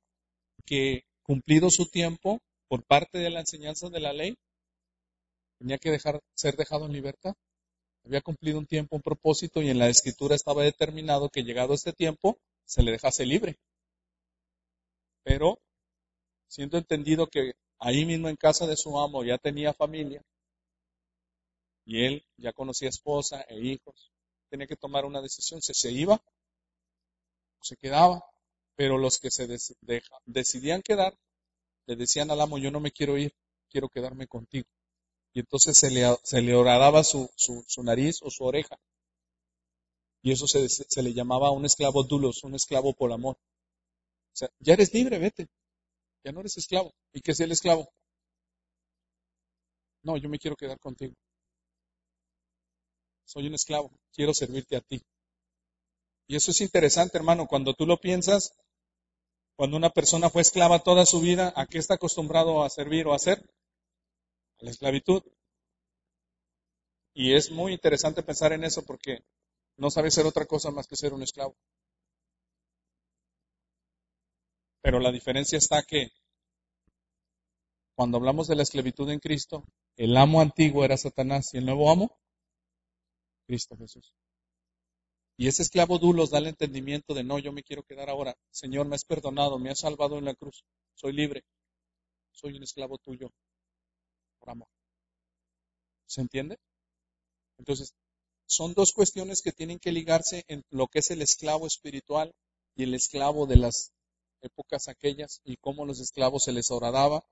que cumplido su tiempo por parte de la enseñanza de la ley, tenía que dejar, ser dejado en libertad. Había cumplido un tiempo, un propósito y en la escritura estaba determinado que llegado este tiempo se le dejase libre. Pero siendo entendido que ahí mismo en casa de su amo ya tenía familia y él ya conocía esposa e hijos, tenía que tomar una decisión, si se iba o se quedaba. Pero los que se decidían quedar, le decían al amo, yo no me quiero ir, quiero quedarme contigo. Y entonces se le, se le horadaba su, nariz o su oreja. Y eso se, se le llamaba un esclavo dulos, un esclavo por amor. O sea, ya eres libre, vete. Ya no eres esclavo. ¿Y qué es el esclavo? No, yo me quiero quedar contigo. Soy un esclavo, quiero servirte a ti. Y eso es interesante, hermano, cuando tú lo piensas, cuando una persona fue esclava toda su vida, ¿a qué está acostumbrado a servir o a hacer? A la esclavitud. Y es muy interesante pensar en eso porque no sabe ser otra cosa más que ser un esclavo. Pero la diferencia está que cuando hablamos de la esclavitud en Cristo, el amo antiguo era Satanás y el nuevo amo, Cristo Jesús. Y ese esclavo dulos da el entendimiento de no, yo me quiero quedar ahora. Señor, me has perdonado, me has salvado en la cruz. Soy libre. Soy un esclavo tuyo por amor. ¿Se entiende? Entonces, son dos cuestiones que tienen que ligarse en lo que es el esclavo espiritual y el esclavo de las épocas aquellas y cómo los esclavos se les horadaba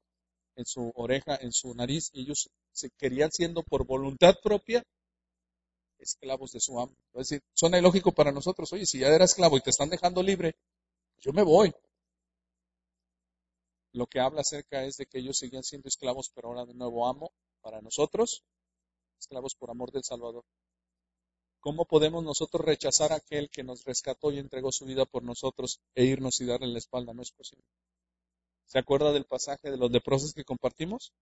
en su oreja, en su nariz, y ellos se querían siendo por voluntad propia esclavos de su amo. Es decir, suena ilógico para nosotros, oye, si ya eras esclavo y te están dejando libre, yo me voy. Lo que habla acerca es de que ellos seguían siendo esclavos, pero ahora de nuevo amo para nosotros, esclavos por amor del Salvador. ¿Cómo podemos nosotros rechazar a aquel que nos rescató y entregó su vida por nosotros e irnos y darle la espalda? No es posible. ¿Se acuerda del pasaje de los leprosos que compartimos?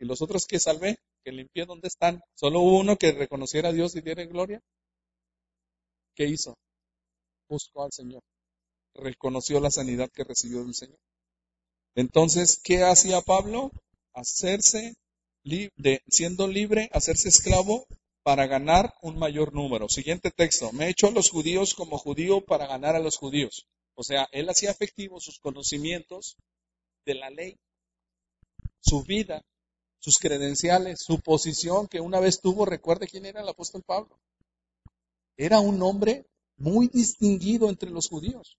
¿Y los otros que salvé? Que limpié, ¿dónde están? Solo uno que reconociera a Dios y diera gloria. ¿Qué hizo? Buscó al Señor. Reconoció la sanidad que recibió del Señor. Entonces, ¿qué hacía Pablo? Hacerse, siendo libre, hacerse esclavo para ganar un mayor número. Siguiente texto. Me he hecho a los judíos como judío para ganar a los judíos. O sea, él hacía efectivos sus conocimientos de la ley, su vida, sus credenciales, su posición que una vez tuvo. Recuerde quién era el apóstol Pablo. Era un hombre muy distinguido entre los judíos.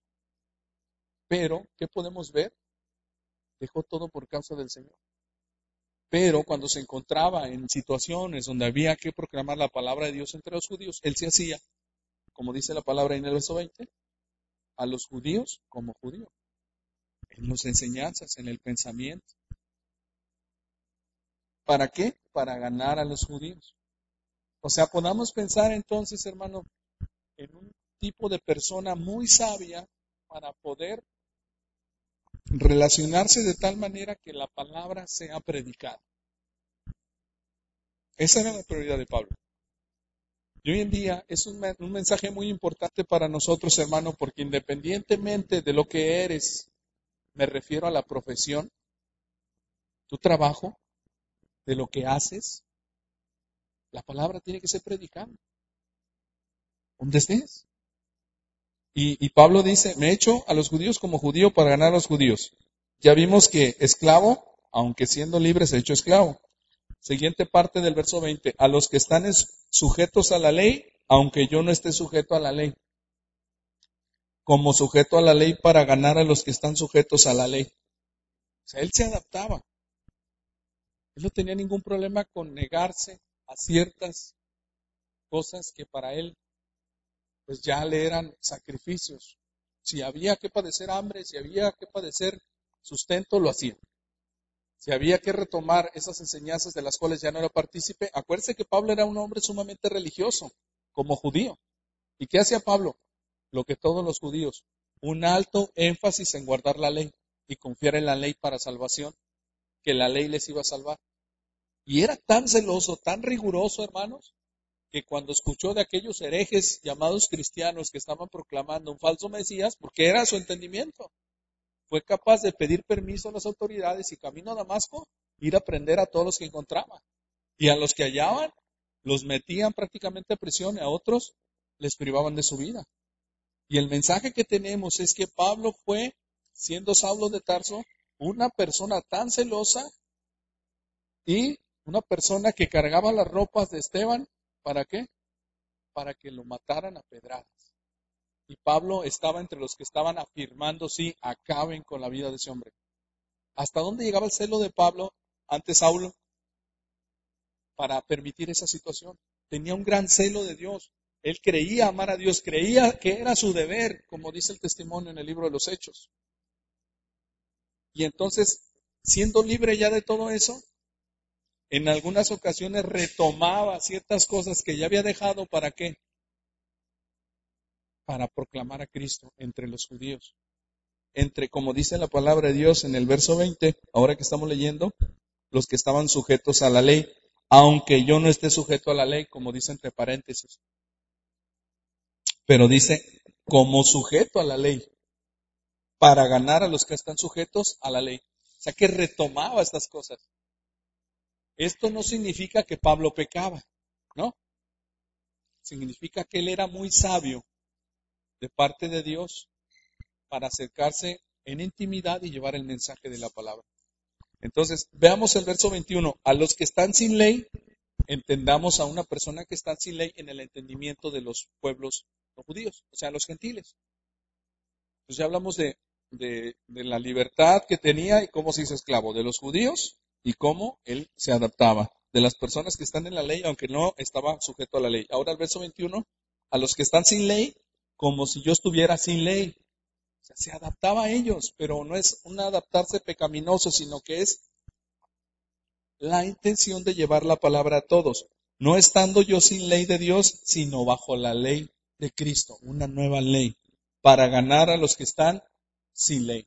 Pero, ¿qué podemos ver? Dejó todo por causa del Señor. Pero cuando se encontraba en situaciones donde había que proclamar la palabra de Dios entre los judíos, él se hacía, como dice la palabra en el verso 20, a los judíos como judíos. En las enseñanzas, en el pensamiento, ¿Para qué? Para ganar a los judíos. O sea, podamos pensar entonces, hermano, en un tipo de persona muy sabia para poder relacionarse de tal manera que la palabra sea predicada. Esa era la prioridad de Pablo. Y hoy en día es un, un, mensaje muy importante para nosotros, hermano, porque independientemente de lo que eres, me refiero a la profesión, tu trabajo, de lo que haces, la palabra tiene que ser predicada. Donde estés. Y, y, Pablo dice, me he hecho a los judíos como judío para ganar a los judíos. Ya vimos que esclavo, aunque siendo libre, se ha hecho esclavo. Siguiente parte del verso 20, a los que están sujetos a la ley, aunque yo no esté sujeto a la ley. Como sujeto a la ley para ganar a los que están sujetos a la ley. O sea, él se adaptaba. Él no tenía ningún problema con negarse a ciertas cosas que para él pues ya le eran sacrificios. Si había que padecer hambre, si había que padecer sustento, lo hacía. si había que retomar esas enseñanzas de las cuales ya no era partícipe, acuérdense que Pablo era un hombre sumamente religioso, como judío. ¿Y qué hacía Pablo? Lo que todos los judíos, un alto énfasis en guardar la ley y confiar en la ley para salvación, que la ley les iba a salvar. Y era tan celoso, tan riguroso, hermanos, que cuando escuchó de aquellos herejes llamados cristianos que estaban proclamando un falso Mesías, porque era su entendimiento, fue capaz de pedir permiso a las autoridades y camino a Damasco, ir a prender a todos los que encontraba. Y a los que hallaban, los metían prácticamente a prisión, y a otros les privaban de su vida. Y el mensaje que tenemos es que Pablo fue, siendo Saulo de Tarso, una persona tan celosa y una persona que cargaba las ropas de Esteban, ¿para qué? Para que lo mataran a pedradas. Y Pablo estaba entre los que estaban afirmando, sí, acaben con la vida de ese hombre. ¿Hasta dónde llegaba el celo de Pablo ante Saulo? Para permitir esa situación. Tenía un gran celo de Dios. Él creía amar a Dios, creía que era su deber, como dice el testimonio en el libro de los Hechos. Y entonces, siendo libre ya de todo eso, en algunas ocasiones retomaba ciertas cosas que ya había dejado para qué? Para proclamar a Cristo entre los judíos. Entre, como dice la palabra de Dios en el verso 20, ahora que estamos leyendo, los que estaban sujetos a la ley, aunque yo no esté sujeto a la ley, como dice entre paréntesis. Pero dice, como sujeto a la ley, para ganar a los que están sujetos a la ley. O sea que retomaba estas cosas. Esto no significa que Pablo pecaba, ¿no? Significa que él era muy sabio de parte de Dios para acercarse en intimidad y llevar el mensaje de la palabra. Entonces, veamos el verso 21. A los que están sin ley, entendamos a una persona que está sin ley en el entendimiento de los pueblos judíos, o sea, los gentiles. Entonces ya hablamos de, de, la libertad que tenía y cómo se hizo esclavo de los judíos y cómo él se adaptaba de las personas que están en la ley, aunque no estaba sujeto a la ley. Ahora el verso 21, a los que están sin ley, como si yo estuviera sin ley. Se adaptaba a ellos, pero no es un adaptarse pecaminoso, sino que es la intención de llevar la palabra a todos, no estando yo sin ley de Dios, sino bajo la ley de Cristo, una nueva ley, para ganar a los que están sin ley.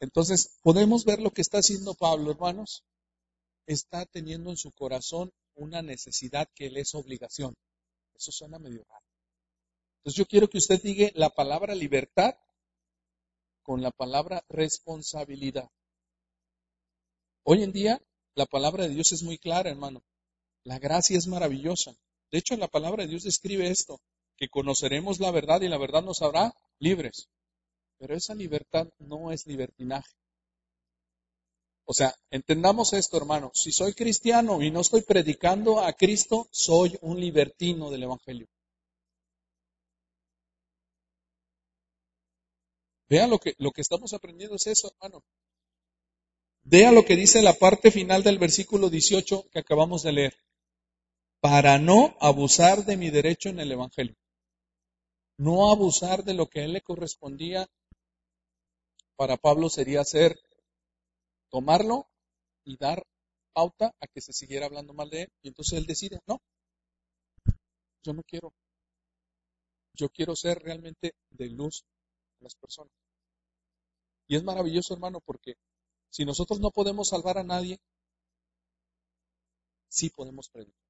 Entonces, podemos ver lo que está haciendo Pablo, hermanos. Está teniendo en su corazón una necesidad que le es obligación. Eso suena medio raro. Entonces, yo quiero que usted diga la palabra libertad con la palabra responsabilidad. Hoy en día, la palabra de Dios es muy clara, hermano. La gracia es maravillosa. De hecho, la palabra de Dios describe esto, que conoceremos la verdad y la verdad nos hará libres. Pero esa libertad no es libertinaje. O sea, entendamos esto, hermano. Si soy cristiano y no estoy predicando a Cristo, soy un libertino del Evangelio. Vean lo que, lo que estamos aprendiendo es eso, hermano. Vea lo que dice la parte final del versículo 18 que acabamos de leer. Para no abusar de mi derecho en el Evangelio. No abusar de lo que a él le correspondía para Pablo sería hacer, tomarlo y dar pauta a que se siguiera hablando mal de él. Y entonces él decide, no, yo no quiero. Yo quiero ser realmente de luz a las personas. Y es maravilloso, hermano, porque si nosotros no podemos salvar a nadie, sí podemos predicar.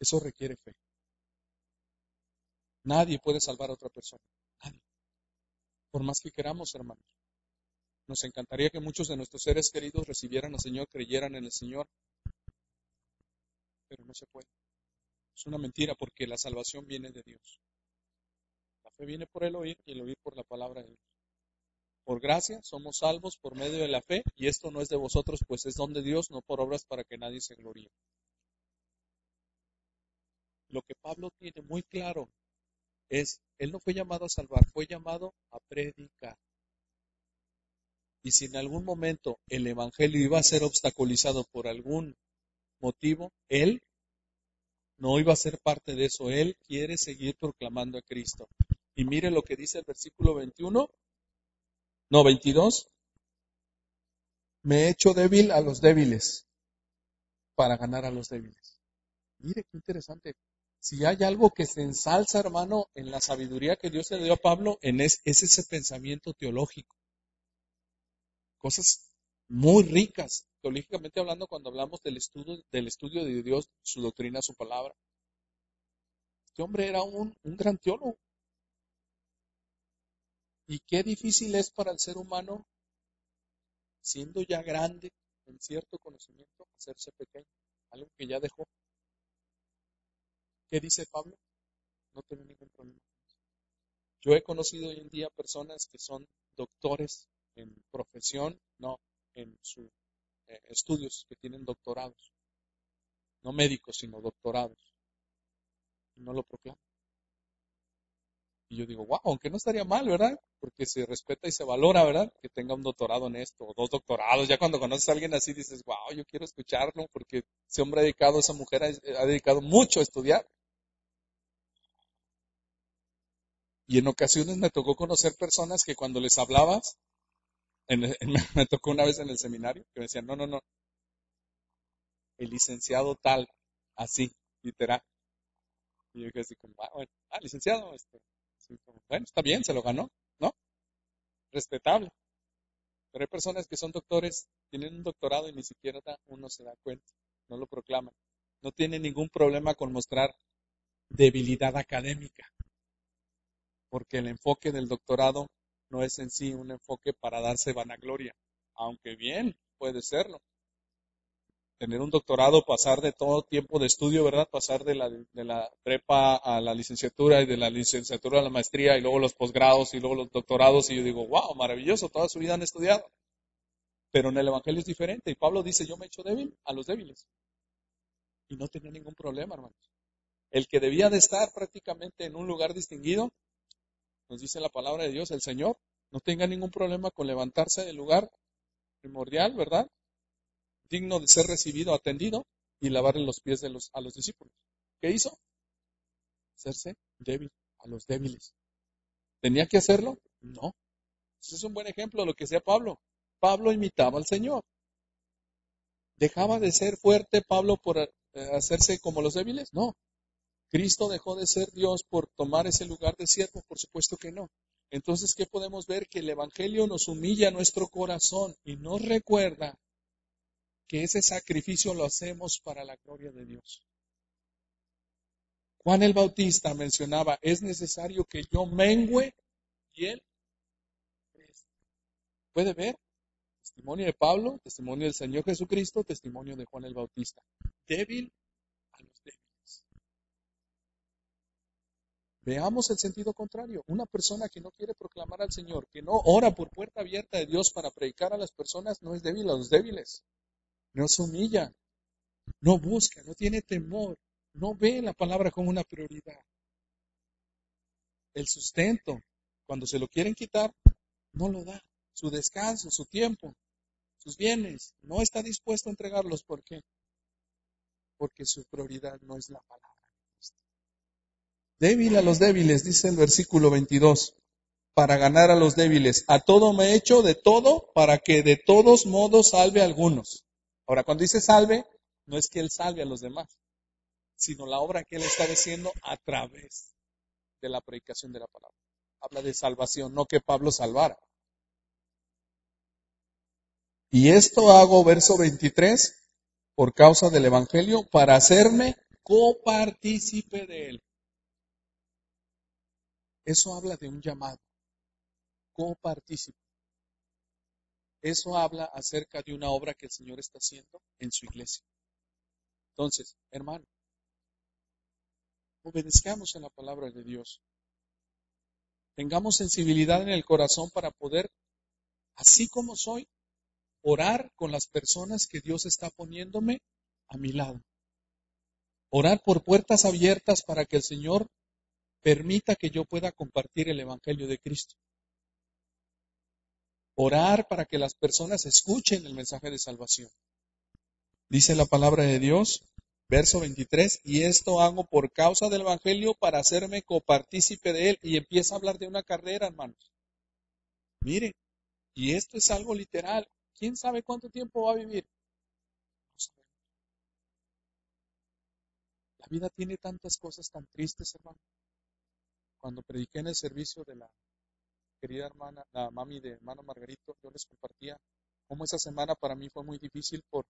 Eso requiere fe. Nadie puede salvar a otra persona. Nadie por más que queramos, hermanos. Nos encantaría que muchos de nuestros seres queridos recibieran al Señor, creyeran en el Señor, pero no se puede. Es una mentira porque la salvación viene de Dios. La fe viene por el oír y el oír por la palabra de Dios. Por gracia somos salvos por medio de la fe y esto no es de vosotros, pues es don de Dios, no por obras para que nadie se gloríe. Lo que Pablo tiene muy claro es, él no fue llamado a salvar, fue llamado a predicar. Y si en algún momento el Evangelio iba a ser obstaculizado por algún motivo, él no iba a ser parte de eso. Él quiere seguir proclamando a Cristo. Y mire lo que dice el versículo 21, no, 22. me he hecho débil a los débiles para ganar a los débiles. Mire qué interesante. Si hay algo que se ensalza, hermano, en la sabiduría que Dios le dio a Pablo, en es, es ese pensamiento teológico. Cosas muy ricas, teológicamente hablando, cuando hablamos del estudio, del estudio de Dios, su doctrina, su palabra. Este hombre era un gran teólogo. Y qué difícil es para el ser humano, siendo ya grande en cierto conocimiento, hacerse pequeño, algo que ya dejó. ¿Qué dice Pablo? No tengo ningún problema. Yo he conocido hoy en día personas que son doctores en profesión, no, en sus eh, estudios, que tienen doctorados. No médicos, sino doctorados. Y no lo proclaman. Y yo digo, wow, aunque no estaría mal, ¿verdad? Porque se respeta y se valora, ¿verdad? Que tenga un doctorado en esto, o dos doctorados. Ya cuando conoces a alguien así dices, wow, yo quiero escucharlo, porque ese hombre ha dedicado, esa mujer ha dedicado mucho a estudiar. Y en ocasiones me tocó conocer personas que cuando les hablabas, *laughs* me tocó una vez en el seminario, que me decían, no, no, no, el licenciado tal, así, literal. Y yo dije así como, ah, bueno, ah, licenciado, este, bueno, está bien, se lo ganó, ¿no? Respetable. Pero hay personas que son doctores, tienen un doctorado y ni siquiera uno se da cuenta, no lo proclaman. No tienen ningún problema con mostrar debilidad académica porque el enfoque del doctorado no es en sí un enfoque para darse vanagloria, aunque bien puede serlo. Tener un doctorado, pasar de todo tiempo de estudio, ¿verdad? Pasar de la, de la prepa a la licenciatura y de la licenciatura a la maestría y luego los posgrados y luego los doctorados y yo digo, wow, maravilloso, toda su vida han estudiado. Pero en el Evangelio es diferente y Pablo dice, yo me he hecho débil a los débiles. Y no tenía ningún problema, hermanos. El que debía de estar prácticamente en un lugar distinguido, nos dice la palabra de Dios, el Señor, no tenga ningún problema con levantarse del lugar primordial, ¿verdad? Digno de ser recibido, atendido y lavarle los pies de los, a los discípulos. ¿Qué hizo? Hacerse débil a los débiles. ¿Tenía que hacerlo? No. Ese es un buen ejemplo de lo que decía Pablo. Pablo imitaba al Señor. ¿Dejaba de ser fuerte Pablo por eh, hacerse como los débiles? No. ¿Cristo dejó de ser Dios por tomar ese lugar de siervo? Por supuesto que no. Entonces, ¿qué podemos ver? Que el Evangelio nos humilla nuestro corazón y nos recuerda que ese sacrificio lo hacemos para la gloria de Dios. Juan el Bautista mencionaba, es necesario que yo mengüe y él ¿Puede ver? Testimonio de Pablo, testimonio del Señor Jesucristo, testimonio de Juan el Bautista. Débil a los débiles. Veamos el sentido contrario. Una persona que no quiere proclamar al Señor, que no ora por puerta abierta de Dios para predicar a las personas, no es débil a los débiles. No se humilla, no busca, no tiene temor, no ve la palabra como una prioridad. El sustento, cuando se lo quieren quitar, no lo da. Su descanso, su tiempo, sus bienes, no está dispuesto a entregarlos. ¿Por qué? Porque su prioridad no es la palabra. Débil a los débiles, dice el versículo 22, para ganar a los débiles. A todo me he hecho de todo para que de todos modos salve a algunos. Ahora, cuando dice salve, no es que Él salve a los demás, sino la obra que Él está diciendo a través de la predicación de la palabra. Habla de salvación, no que Pablo salvara. Y esto hago, verso 23, por causa del Evangelio, para hacerme copartícipe de él. Eso habla de un llamado, copartícipe. Eso habla acerca de una obra que el Señor está haciendo en su iglesia. Entonces, hermano, obedezcamos en la palabra de Dios. Tengamos sensibilidad en el corazón para poder, así como soy, orar con las personas que Dios está poniéndome a mi lado. Orar por puertas abiertas para que el Señor permita que yo pueda compartir el Evangelio de Cristo. Orar para que las personas escuchen el mensaje de salvación. Dice la palabra de Dios, verso 23, y esto hago por causa del Evangelio para hacerme copartícipe de él. Y empieza a hablar de una carrera, hermanos. Mire, y esto es algo literal. ¿Quién sabe cuánto tiempo va a vivir? La vida tiene tantas cosas tan tristes, hermano. Cuando prediqué en el servicio de la querida hermana, la mami de hermano Margarito, yo les compartía cómo esa semana para mí fue muy difícil por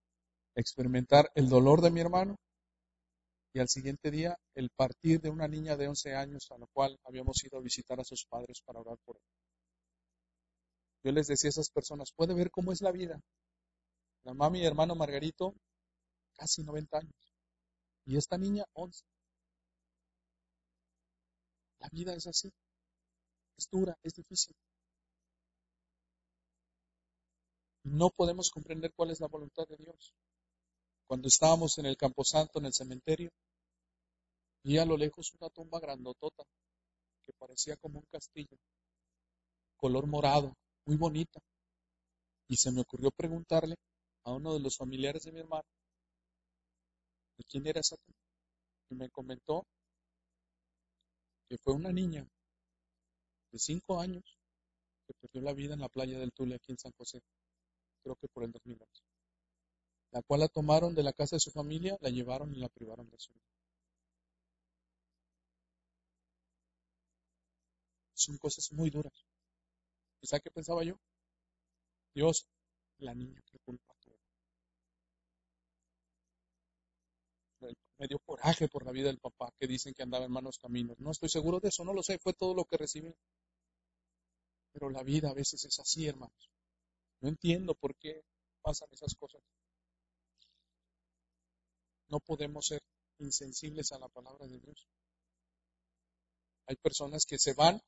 experimentar el dolor de mi hermano y al siguiente día el partir de una niña de 11 años a la cual habíamos ido a visitar a sus padres para orar por él. Yo les decía a esas personas, puede ver cómo es la vida. La mami y hermano Margarito, casi 90 años. Y esta niña, 11. La vida es así. Es dura, es difícil. No podemos comprender cuál es la voluntad de Dios. Cuando estábamos en el Camposanto, en el cementerio, vi a lo lejos una tumba grandotota que parecía como un castillo, color morado, muy bonita. Y se me ocurrió preguntarle a uno de los familiares de mi hermano, ¿de quién era esa tumba? Y me comentó que fue una niña de cinco años que perdió la vida en la playa del Tule aquí en San José, creo que por el 2011, la cual la tomaron de la casa de su familia, la llevaron y la privaron de su vida. Son cosas muy duras. ¿Y sabe qué pensaba yo? Dios, la niña, qué culpa tuvo. Me dio coraje por la vida del papá, que dicen que andaba en malos caminos. No estoy seguro de eso, no lo sé, fue todo lo que recibí. Pero la vida a veces es así, hermanos. No entiendo por qué pasan esas cosas. No podemos ser insensibles a la palabra de Dios. Hay personas que se van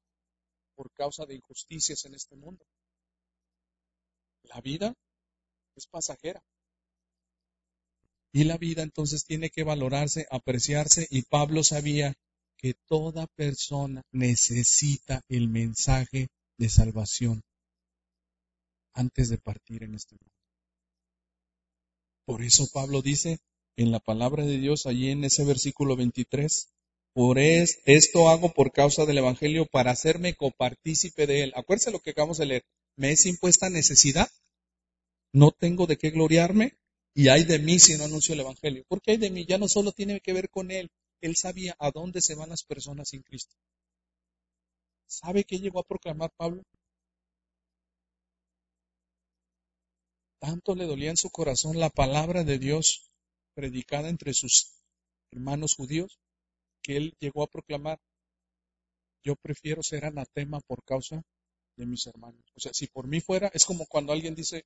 por causa de injusticias en este mundo. La vida es pasajera. Y la vida entonces tiene que valorarse, apreciarse, y Pablo sabía que toda persona necesita el mensaje de salvación antes de partir en este mundo. Por eso Pablo dice en la palabra de Dios, allí en ese versículo 23, por esto hago por causa del Evangelio para hacerme copartícipe de él. Acuérdense lo que acabamos de leer. Me es impuesta necesidad, no tengo de qué gloriarme y hay de mí si no anuncio el Evangelio. Porque hay de mí, ya no solo tiene que ver con él, él sabía a dónde se van las personas sin Cristo. ¿Sabe qué llegó a proclamar Pablo? Tanto le dolía en su corazón la palabra de Dios predicada entre sus hermanos judíos que él llegó a proclamar, yo prefiero ser anatema por causa de mis hermanos. O sea, si por mí fuera, es como cuando alguien dice,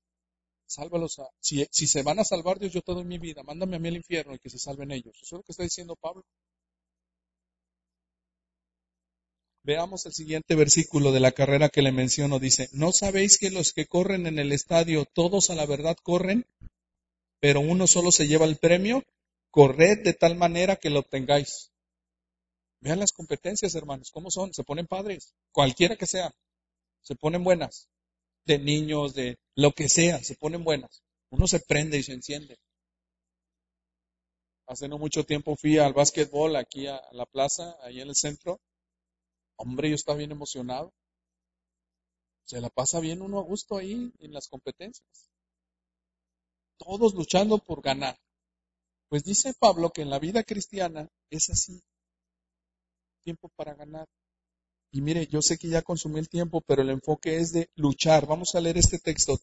sálvalos a, si, si se van a salvar Dios, yo te doy mi vida, mándame a mí al infierno y que se salven ellos. Eso es lo que está diciendo Pablo. Veamos el siguiente versículo de la carrera que le menciono. Dice, ¿no sabéis que los que corren en el estadio, todos a la verdad corren, pero uno solo se lleva el premio? Corred de tal manera que lo obtengáis. Vean las competencias, hermanos, cómo son. Se ponen padres, cualquiera que sea. Se ponen buenas. De niños, de lo que sea, se ponen buenas. Uno se prende y se enciende. Hace no mucho tiempo fui al básquetbol aquí a la plaza, ahí en el centro. Hombre, yo estaba bien emocionado. Se la pasa bien uno a gusto ahí en las competencias. Todos luchando por ganar. Pues dice Pablo que en la vida cristiana es así tiempo para ganar. Y mire, yo sé que ya consumí el tiempo, pero el enfoque es de luchar. Vamos a leer este texto.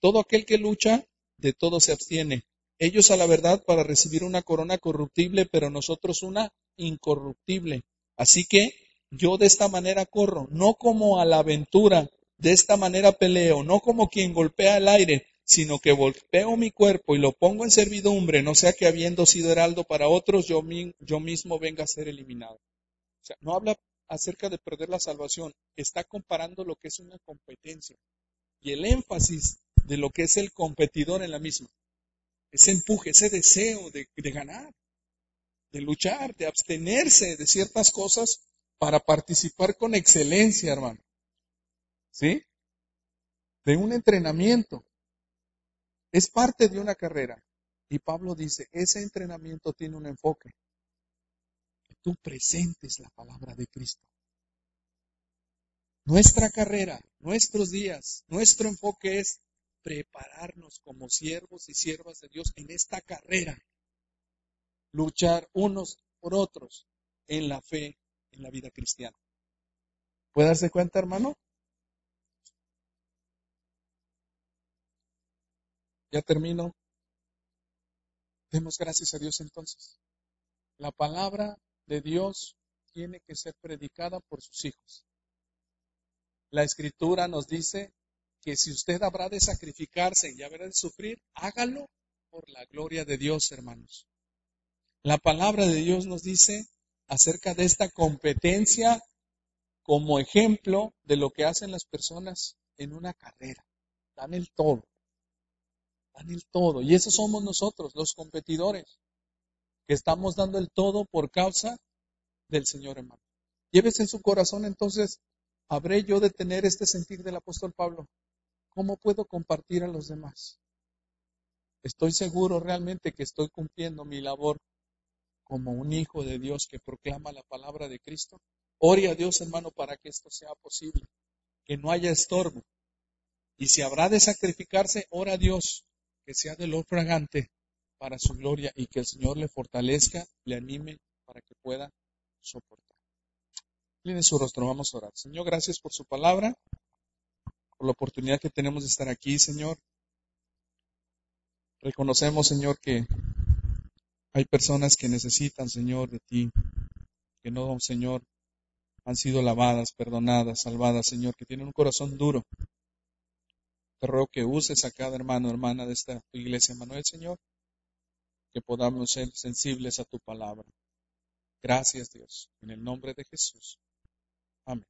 Todo aquel que lucha, de todo se abstiene. Ellos a la verdad para recibir una corona corruptible, pero nosotros una incorruptible. Así que yo de esta manera corro, no como a la aventura, de esta manera peleo, no como quien golpea el aire, sino que golpeo mi cuerpo y lo pongo en servidumbre, no sea que habiendo sido heraldo para otros, yo, yo mismo venga a ser eliminado. O sea, no habla acerca de perder la salvación, está comparando lo que es una competencia y el énfasis de lo que es el competidor en la misma. Ese empuje, ese deseo de, de ganar, de luchar, de abstenerse de ciertas cosas para participar con excelencia, hermano. ¿Sí? De un entrenamiento. Es parte de una carrera. Y Pablo dice, ese entrenamiento tiene un enfoque tú presentes la palabra de Cristo. Nuestra carrera, nuestros días, nuestro enfoque es prepararnos como siervos y siervas de Dios en esta carrera. Luchar unos por otros en la fe, en la vida cristiana. ¿Puede darse cuenta, hermano? Ya termino. Demos gracias a Dios entonces. La palabra de Dios tiene que ser predicada por sus hijos. La escritura nos dice que si usted habrá de sacrificarse y habrá de sufrir, hágalo por la gloria de Dios, hermanos. La palabra de Dios nos dice acerca de esta competencia como ejemplo de lo que hacen las personas en una carrera. Dan el todo. Dan el todo. Y esos somos nosotros, los competidores, estamos dando el todo por causa del Señor, hermano. Llévese en su corazón entonces, ¿habré yo de tener este sentir del apóstol Pablo? ¿Cómo puedo compartir a los demás? Estoy seguro realmente que estoy cumpliendo mi labor como un hijo de Dios que proclama la palabra de Cristo. Ore a Dios, hermano, para que esto sea posible, que no haya estorbo. Y si habrá de sacrificarse, ora a Dios que sea de lo fragante para su gloria y que el Señor le fortalezca, le anime para que pueda soportar. Tiene su rostro, vamos a orar. Señor, gracias por su palabra, por la oportunidad que tenemos de estar aquí, Señor. Reconocemos, Señor, que hay personas que necesitan, Señor, de ti, que no, Señor, han sido lavadas, perdonadas, salvadas, Señor, que tienen un corazón duro. Te ruego que uses a cada hermano, hermana de esta iglesia, Manuel, Señor, que podamos ser sensibles a tu palabra. Gracias, Dios. En el nombre de Jesús. Amén.